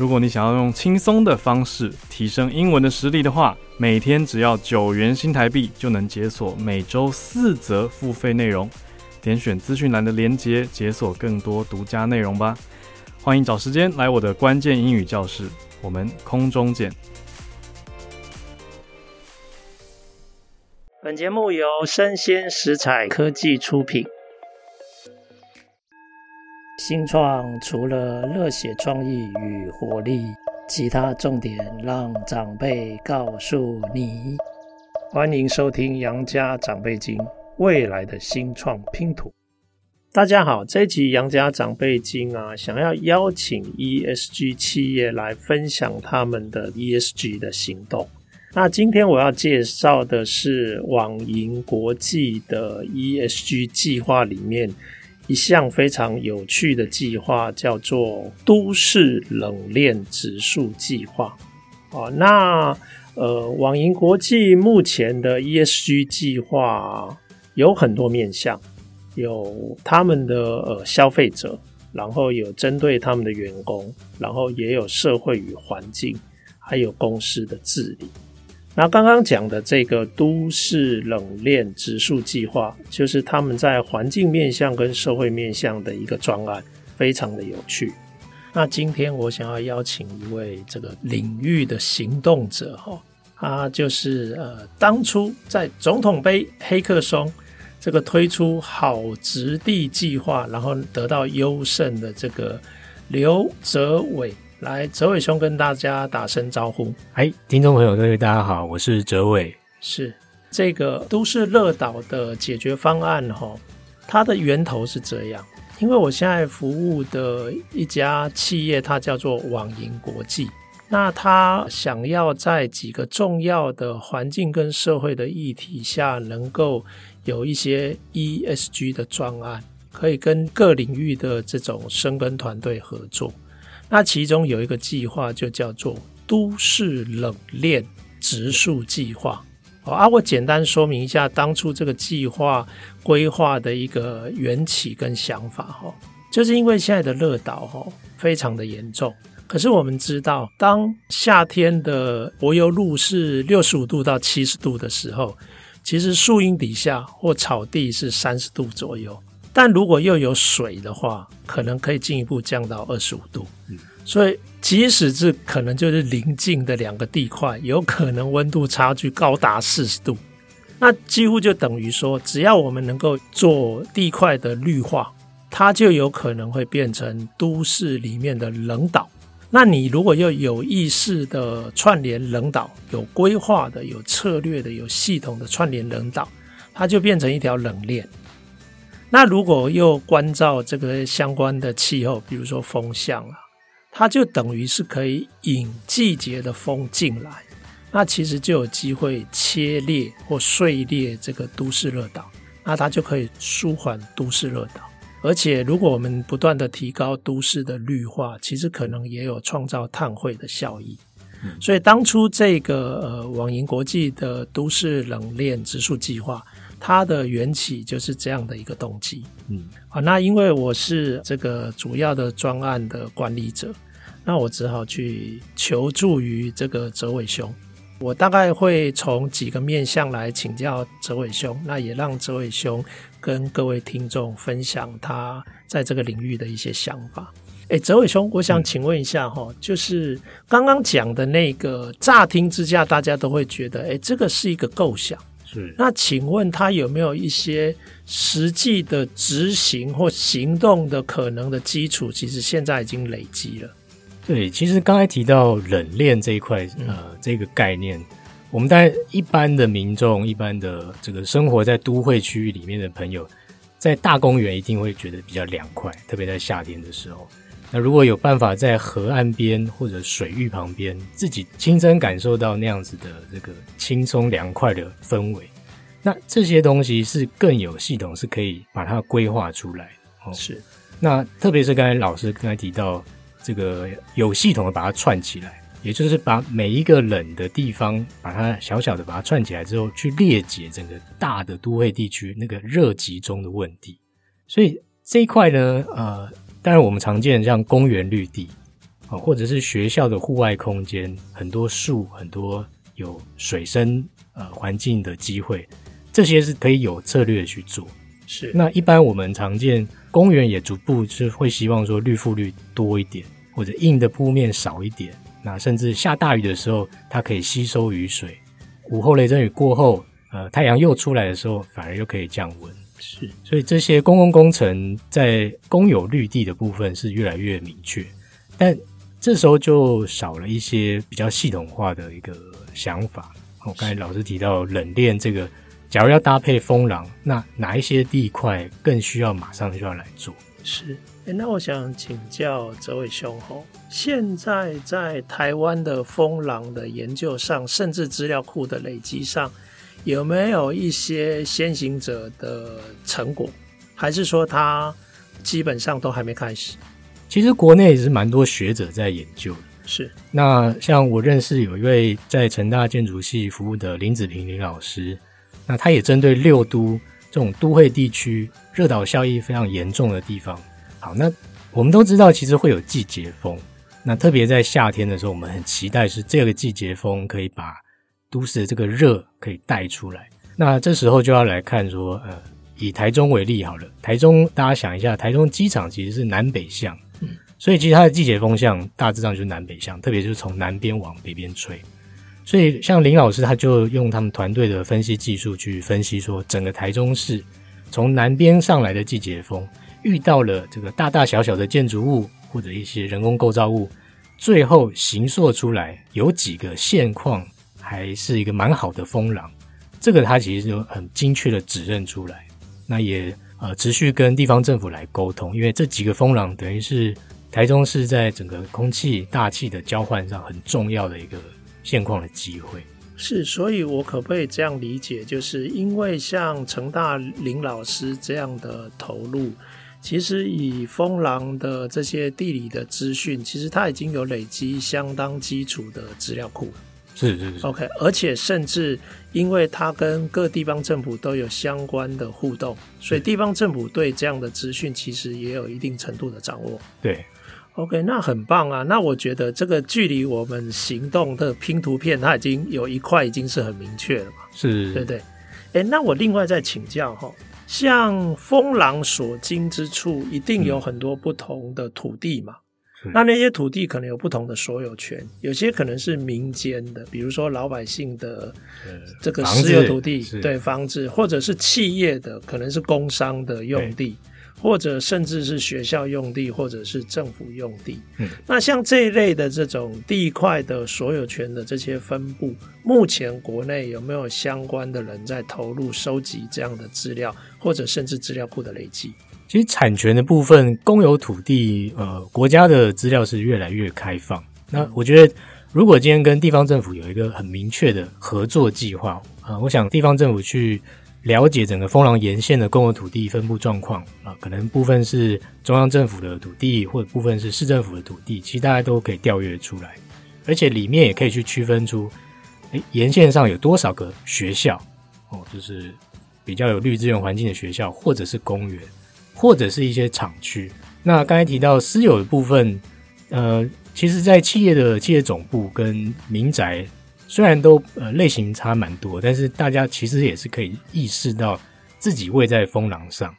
如果你想要用轻松的方式提升英文的实力的话，每天只要九元新台币就能解锁每周四则付费内容。点选资讯栏的链接，解锁更多独家内容吧。欢迎找时间来我的关键英语教室，我们空中见。本节目由生鲜食材科技出品。新创除了热血创意与活力，其他重点让长辈告诉你。欢迎收听《杨家长辈经》未来的新创拼图。大家好，这一集《杨家长辈经》啊，想要邀请 ESG 企业来分享他们的 ESG 的行动。那今天我要介绍的是网银国际的 ESG 计划里面。一项非常有趣的计划叫做都市冷链指数计划。哦，那呃，网银国际目前的 ESG 计划有很多面向，有他们的呃消费者，然后有针对他们的员工，然后也有社会与环境，还有公司的治理。那刚刚讲的这个都市冷链指数计划，就是他们在环境面向跟社会面向的一个专案，非常的有趣。那今天我想要邀请一位这个领域的行动者哈，他就是呃当初在总统杯黑客松这个推出好植地计划，然后得到优胜的这个刘哲伟。来，哲伟兄跟大家打声招呼。哎，听众朋友，各位大家好，我是哲伟。是这个都市热岛的解决方案哈，它的源头是这样。因为我现在服务的一家企业，它叫做网银国际。那他想要在几个重要的环境跟社会的议题下，能够有一些 ESG 的专案，可以跟各领域的这种深耕团队合作。那其中有一个计划，就叫做都市冷链植树计划。好啊，我简单说明一下当初这个计划规划的一个缘起跟想法哈，就是因为现在的热岛哈非常的严重，可是我们知道，当夏天的柏油路是六十五度到七十度的时候，其实树荫底下或草地是三十度左右。但如果又有水的话，可能可以进一步降到二十五度。嗯，所以即使是可能就是邻近的两个地块，有可能温度差距高达四十度。那几乎就等于说，只要我们能够做地块的绿化，它就有可能会变成都市里面的冷岛。那你如果又有意识的串联冷岛，有规划的、有策略的、有系统的串联冷岛，它就变成一条冷链。那如果又关照这个相关的气候，比如说风向啊，它就等于是可以引季节的风进来，那其实就有机会切裂或碎裂这个都市热岛，那它就可以舒缓都市热岛。而且如果我们不断的提高都市的绿化，其实可能也有创造碳汇的效益。所以当初这个呃网银国际的都市冷链植树计划。它的缘起就是这样的一个动机，嗯，好，那因为我是这个主要的专案的管理者，那我只好去求助于这个哲伟兄。我大概会从几个面向来请教哲伟兄，那也让哲伟兄跟各位听众分享他在这个领域的一些想法。诶，哲伟兄，我想请问一下哈，就是刚刚讲的那个乍听之下，大家都会觉得，诶，这个是一个构想。是，那请问他有没有一些实际的执行或行动的可能的基础？其实现在已经累积了。对，其实刚才提到冷链这一块，呃，这个概念，我们当然一般的民众，一般的这个生活在都会区域里面的朋友，在大公园一定会觉得比较凉快，特别在夏天的时候。那如果有办法在河岸边或者水域旁边，自己亲身感受到那样子的这个轻松凉快的氛围，那这些东西是更有系统，是可以把它规划出来。哦，是。那特别是刚才老师刚才提到这个有系统的把它串起来，也就是把每一个冷的地方，把它小小的把它串起来之后，去裂解整个大的都会地区那个热集中的问题。所以这一块呢，呃。当然，我们常见像公园绿地啊，或者是学校的户外空间，很多树，很多有水生呃环境的机会，这些是可以有策略去做。是。那一般我们常见公园也逐步是会希望说绿覆率多一点，或者硬的铺面少一点。那甚至下大雨的时候，它可以吸收雨水；午后雷阵雨过后，呃，太阳又出来的时候，反而又可以降温。是，所以这些公共工程在公有绿地的部分是越来越明确，但这时候就少了一些比较系统化的一个想法。我刚才老师提到冷链这个，假如要搭配风廊，那哪一些地块更需要马上就要来做？是，欸，那我想请教这位兄吼，现在在台湾的风廊的研究上，甚至资料库的累积上。有没有一些先行者的成果，还是说他基本上都还没开始？其实国内也是蛮多学者在研究的。是，那像我认识有一位在成大建筑系服务的林子平林老师，那他也针对六都这种都会地区热岛效应非常严重的地方。好，那我们都知道，其实会有季节风。那特别在夏天的时候，我们很期待是这个季节风可以把。都市的这个热可以带出来，那这时候就要来看说，呃，以台中为例好了，台中大家想一下，台中机场其实是南北向，嗯，所以其实它的季节风向大致上就是南北向，特别就是从南边往北边吹。所以像林老师他就用他们团队的分析技术去分析说，整个台中市从南边上来的季节风遇到了这个大大小小的建筑物或者一些人工构造物，最后形塑出来有几个现况。还是一个蛮好的风廊，这个它其实就很精确的指认出来。那也呃持续跟地方政府来沟通，因为这几个风廊等于是台中市在整个空气大气的交换上很重要的一个现况的机会。是，所以我可不可以这样理解，就是因为像成大林老师这样的投入，其实以风廊的这些地理的资讯，其实它已经有累积相当基础的资料库。是是是，OK，而且甚至因为它跟各地方政府都有相关的互动，所以地方政府对这样的资讯其实也有一定程度的掌握。对，OK，那很棒啊。那我觉得这个距离我们行动的拼图片，它已经有一块已经是很明确了嘛？是，对不对。哎，那我另外再请教哈，像风狼所经之处，一定有很多不同的土地嘛？嗯那那些土地可能有不同的所有权，有些可能是民间的，比如说老百姓的这个私有土地，对，房子，或者是企业的，可能是工商的用地，或者甚至是学校用地，或者是政府用地。嗯，那像这一类的这种地块的所有权的这些分布，目前国内有没有相关的人在投入收集这样的资料，或者甚至资料库的累积？其实产权的部分，公有土地，呃，国家的资料是越来越开放。那我觉得，如果今天跟地方政府有一个很明确的合作计划，啊、我想地方政府去了解整个风廊沿线的公有土地分布状况，啊、可能部分是中央政府的土地，或者部分是市政府的土地，其实大家都可以调阅出来，而且里面也可以去区分出，诶，沿线上有多少个学校，哦，就是比较有绿资源环境的学校，或者是公园。或者是一些厂区，那刚才提到私有的部分，呃，其实，在企业的企业总部跟民宅，虽然都呃类型差蛮多，但是大家其实也是可以意识到自己位在风廊上，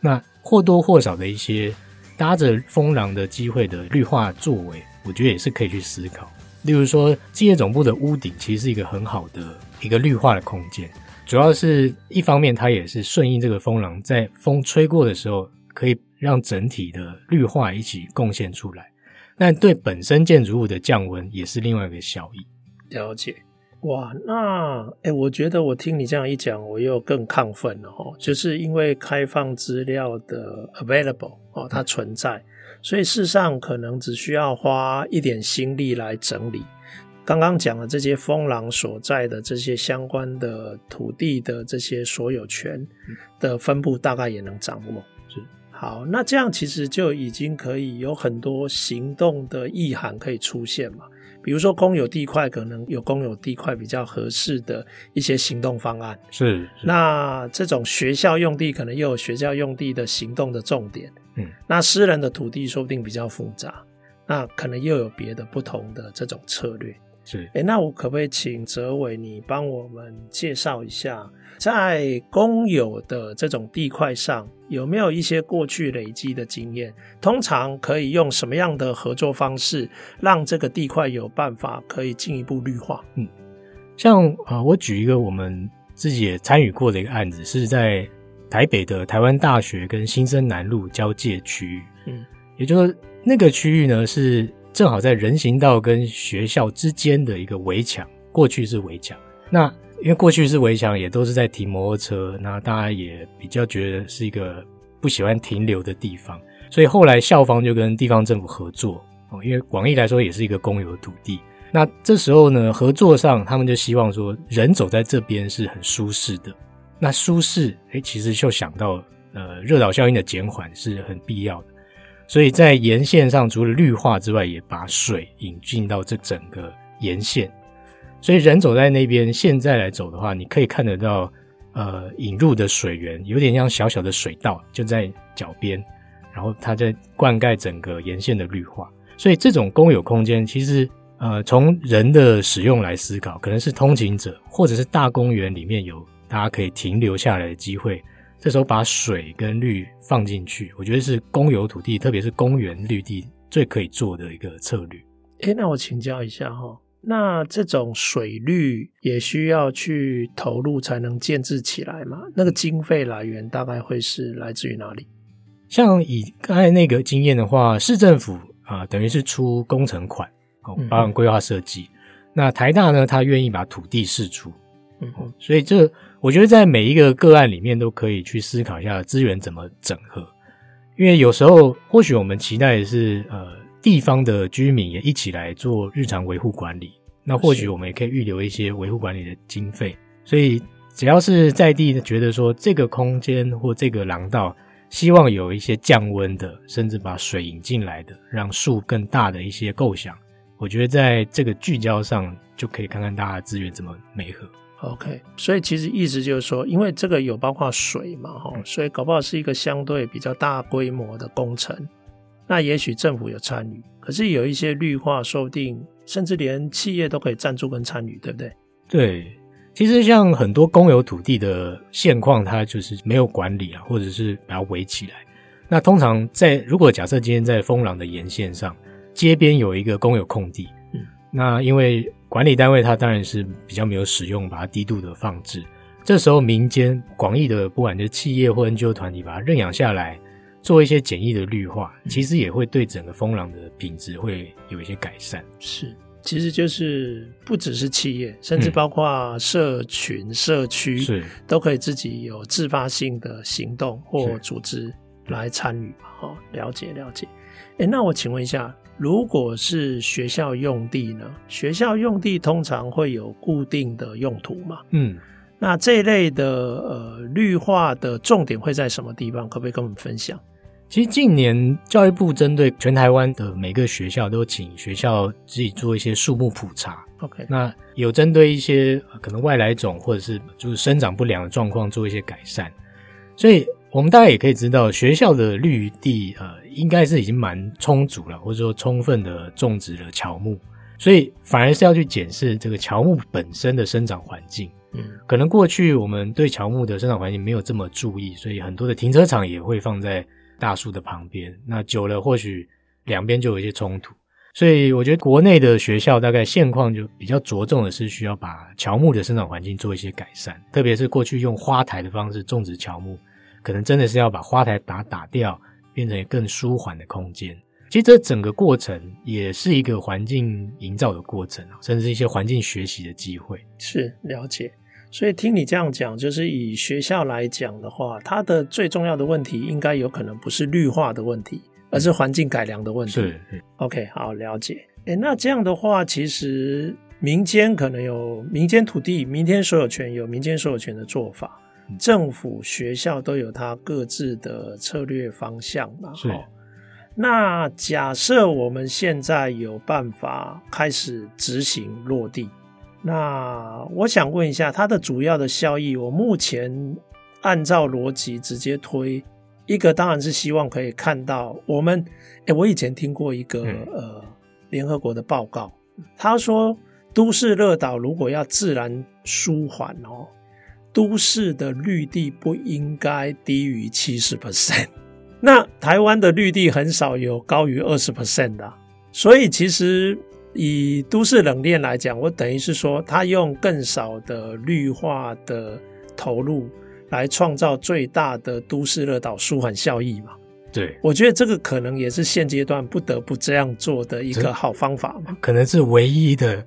那或多或少的一些搭着风廊的机会的绿化作为，我觉得也是可以去思考。例如说，企业总部的屋顶其实是一个很好的一个绿化的空间。主要是一方面，它也是顺应这个风廊，在风吹过的时候，可以让整体的绿化一起贡献出来。那对本身建筑物的降温也是另外一个效益。了解，哇，那哎、我觉得我听你这样一讲，我又更亢奋了哦。就是因为开放资料的 available 哦，它存在，所以事实上可能只需要花一点心力来整理。刚刚讲的这些风浪所在的这些相关的土地的这些所有权的分布，大概也能掌握。是，好，那这样其实就已经可以有很多行动的意涵可以出现嘛。比如说公有地块，可能有公有地块比较合适的一些行动方案。是，是，那这种学校用地，可能又有学校用地的行动的重点。嗯，那私人的土地说不定比较复杂，那可能又有别的不同的这种策略。是，哎，那我可不可以请哲伟你帮我们介绍一下，在公有的这种地块上，有没有一些过去累积的经验？通常可以用什么样的合作方式，让这个地块有办法可以进一步绿化？嗯，像啊、呃，我举一个我们自己也参与过的一个案子，是在台北的台湾大学跟新生南路交界区域，嗯，也就是那个区域呢是。正好在人行道跟学校之间的一个围墙，过去是围墙。那因为过去是围墙，也都是在停摩托车，那大家也比较觉得是一个不喜欢停留的地方，所以后来校方就跟地方政府合作哦，因为广义来说也是一个公有土地。那这时候呢，合作上他们就希望说，人走在这边是很舒适的。那舒适，诶，其实就想到呃，热岛效应的减缓是很必要的。所以在沿线上，除了绿化之外，也把水引进到这整个沿线。所以人走在那边，现在来走的话，你可以看得到，呃，引入的水源有点像小小的水道，就在脚边，然后它在灌溉整个沿线的绿化。所以这种公有空间，其实呃，从人的使用来思考，可能是通勤者，或者是大公园里面有大家可以停留下来的机会。这时候把水跟绿放进去，我觉得是公有土地，特别是公园绿地最可以做的一个策略。诶，那我请教一下哈，那这种水绿也需要去投入才能建置起来吗？那个经费来源大概会是来自于哪里？像以刚才那个经验的话，市政府啊、呃，等于是出工程款哦，包含规划设计。嗯、那台大呢，他愿意把土地释出，所以这。我觉得在每一个个案里面都可以去思考一下资源怎么整合，因为有时候或许我们期待的是呃地方的居民也一起来做日常维护管理，那或许我们也可以预留一些维护管理的经费。所以只要是在地觉得说这个空间或这个廊道希望有一些降温的，甚至把水引进来的，让树更大的一些构想，我觉得在这个聚焦上就可以看看大家资源怎么媒合。OK，所以其实意思就是说，因为这个有包括水嘛，哈，所以搞不好是一个相对比较大规模的工程。那也许政府有参与，可是有一些绿化，说不定甚至连企业都可以赞助跟参与，对不对？对，其实像很多公有土地的现况，它就是没有管理啊，或者是把它围起来。那通常在如果假设今天在风廊的沿线上，街边有一个公有空地，嗯，那因为。管理单位它当然是比较没有使用，把它低度的放置。这时候民间广义的，不管就是企业或 NGO 团体，把它认养下来，做一些简易的绿化，其实也会对整个风廊的品质会有一些改善。是，其实就是不只是企业，甚至包括社群、嗯、社区，是都可以自己有自发性的行动或组织来参与。好，了解了解。哎，那我请问一下。如果是学校用地呢？学校用地通常会有固定的用途嘛？嗯，那这一类的呃绿化的重点会在什么地方？可不可以跟我们分享？其实近年教育部针对全台湾的每个学校都请学校自己做一些树木普查。OK，那有针对一些可能外来种或者是就是生长不良的状况做一些改善，所以。我们大家也可以知道，学校的绿地呃，应该是已经蛮充足了，或者说充分的种植了乔木，所以反而是要去检视这个乔木本身的生长环境。嗯，可能过去我们对乔木的生长环境没有这么注意，所以很多的停车场也会放在大树的旁边，那久了或许两边就有一些冲突。所以我觉得国内的学校大概现况就比较着重的是需要把乔木的生长环境做一些改善，特别是过去用花台的方式种植乔木。可能真的是要把花台打打掉，变成更舒缓的空间。其实这整个过程也是一个环境营造的过程，甚至是一些环境学习的机会。是，了解。所以听你这样讲，就是以学校来讲的话，它的最重要的问题应该有可能不是绿化的问题，而是环境改良的问题。是，OK，好，了解。诶，那这样的话，其实民间可能有民间土地、民间所有权，有民间所有权的做法。政府、学校都有它各自的策略方向嘛。是。那假设我们现在有办法开始执行落地，那我想问一下，它的主要的效益，我目前按照逻辑直接推一个，当然是希望可以看到我们。诶，我以前听过一个、嗯、呃联合国的报告，他说都市热岛如果要自然舒缓哦，都市的绿地不应该低于七十 percent。那台湾的绿地很少有高于二十 percent 的，所以其实以都市冷链来讲，我等于是说，它用更少的绿化的投入来创造最大的都市热岛舒缓效益嘛？对，我觉得这个可能也是现阶段不得不这样做的一个好方法嘛，可能是唯一的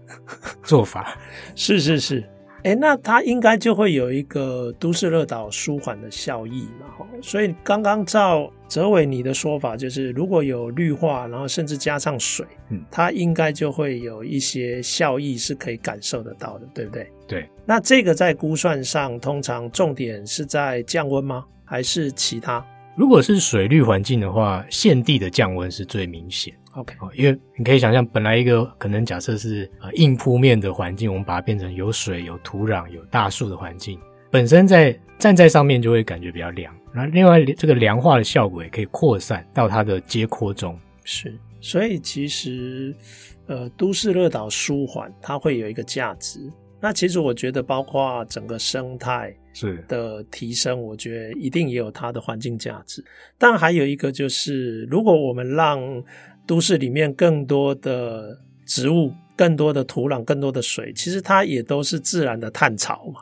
做法。是 是是。哎，那它应该就会有一个都市热岛舒缓的效益嘛？哈，所以刚刚照哲伟你的说法，就是如果有绿化，然后甚至加上水，嗯，它应该就会有一些效益是可以感受得到的，对不对？对。那这个在估算上，通常重点是在降温吗？还是其他？如果是水绿环境的话，现地的降温是最明显。OK，因为你可以想象，本来一个可能假设是呃硬铺面的环境，我们把它变成有水、有土壤、有大树的环境，本身在站在上面就会感觉比较凉。那另外这个凉化的效果也可以扩散到它的街廓中。是，所以其实呃都市热岛舒缓它会有一个价值。那其实我觉得，包括整个生态是的提升，我觉得一定也有它的环境价值。但还有一个就是，如果我们让都市里面更多的植物、更多的土壤、更多的水，其实它也都是自然的碳槽嘛，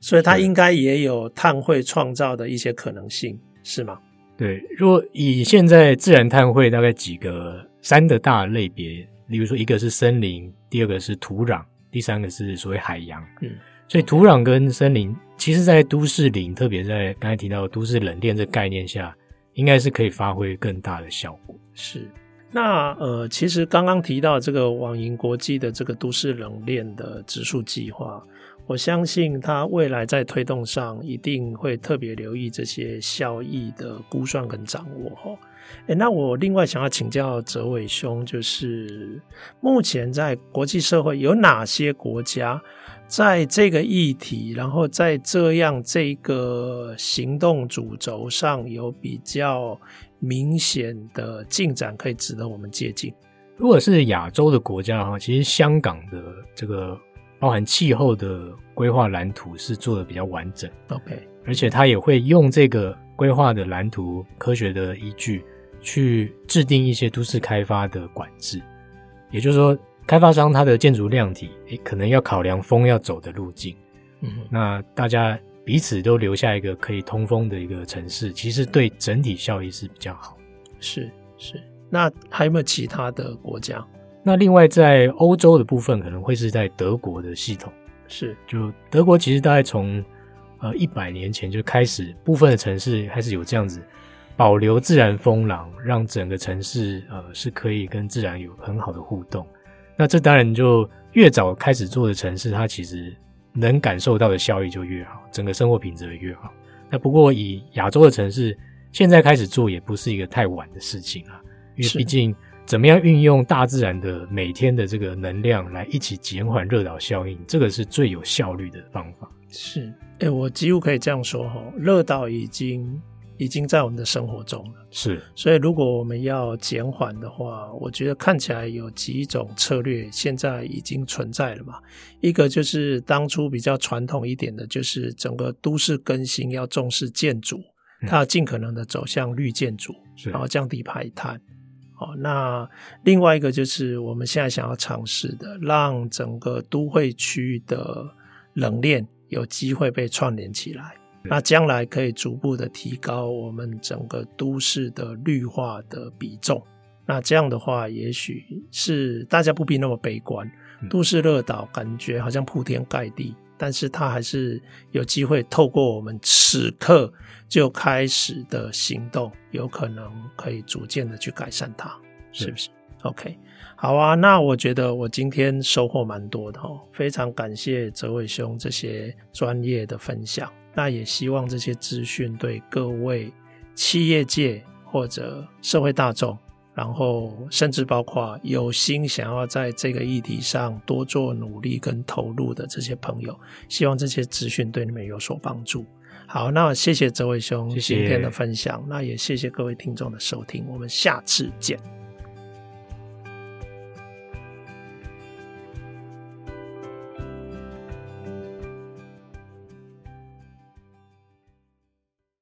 所以它应该也有碳汇创造的一些可能性，是吗？对，如果以现在自然碳汇大概几个三的大类别，例如说一个是森林，第二个是土壤，第三个是所谓海洋。嗯，所以土壤跟森林，其实在都市林，特别在刚才提到都市冷链这概念下，应该是可以发挥更大的效果。是。那呃，其实刚刚提到这个网银国际的这个都市冷链的植树计划，我相信它未来在推动上一定会特别留意这些效益的估算跟掌握哈。诶，那我另外想要请教哲伟兄，就是目前在国际社会有哪些国家在这个议题，然后在这样这个行动主轴上有比较明显的进展可以值得我们借鉴。如果是亚洲的国家的话，其实香港的这个包含气候的规划蓝图是做的比较完整。OK，而且它也会用这个规划的蓝图科学的依据去制定一些都市开发的管制。也就是说，开发商他的建筑量体，诶，可能要考量风要走的路径。嗯，那大家。彼此都留下一个可以通风的一个城市，其实对整体效益是比较好。是是，那还有没有其他的国家？那另外在欧洲的部分，可能会是在德国的系统。是，就德国其实大概从呃一百年前就开始，部分的城市开始有这样子保留自然风廊，让整个城市呃是可以跟自然有很好的互动。那这当然就越早开始做的城市，它其实。能感受到的效益就越好，整个生活品质也越好。那不过以亚洲的城市现在开始做，也不是一个太晚的事情啊。因为毕竟怎么样运用大自然的每天的这个能量来一起减缓热岛效应，这个是最有效率的方法。是，哎、欸，我几乎可以这样说哈，热岛已经。已经在我们的生活中了，是。所以，如果我们要减缓的话，我觉得看起来有几种策略现在已经存在了嘛。一个就是当初比较传统一点的，就是整个都市更新要重视建筑，它要尽可能的走向绿建筑，然后降低排碳。哦，那另外一个就是我们现在想要尝试的，让整个都会区域的冷链有机会被串联起来。那将来可以逐步的提高我们整个都市的绿化的比重。那这样的话，也许是大家不必那么悲观。都市热岛感觉好像铺天盖地，但是它还是有机会透过我们此刻就开始的行动，有可能可以逐渐的去改善它，是不是？OK，好啊，那我觉得我今天收获蛮多的哦，非常感谢泽伟兄这些专业的分享，那也希望这些资讯对各位企业界或者社会大众。然后，甚至包括有心想要在这个议题上多做努力跟投入的这些朋友，希望这些资讯对你们有所帮助。好，那谢谢哲伟兄今天的分享，谢谢，那也谢谢各位听众的收听，我们下次见。